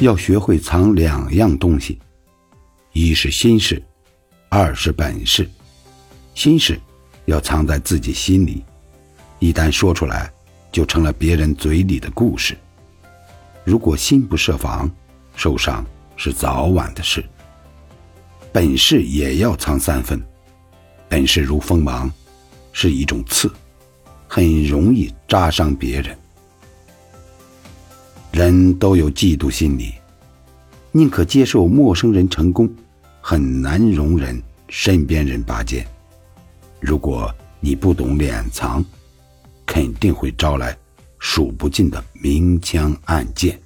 要学会藏两样东西，一是心事，二是本事。心事要藏在自己心里，一旦说出来，就成了别人嘴里的故事。如果心不设防，受伤是早晚的事。本事也要藏三分，本事如锋芒，是一种刺，很容易扎伤别人。人都有嫉妒心理，宁可接受陌生人成功，很难容忍身边人拔尖。如果你不懂敛藏，肯定会招来数不尽的明枪暗箭。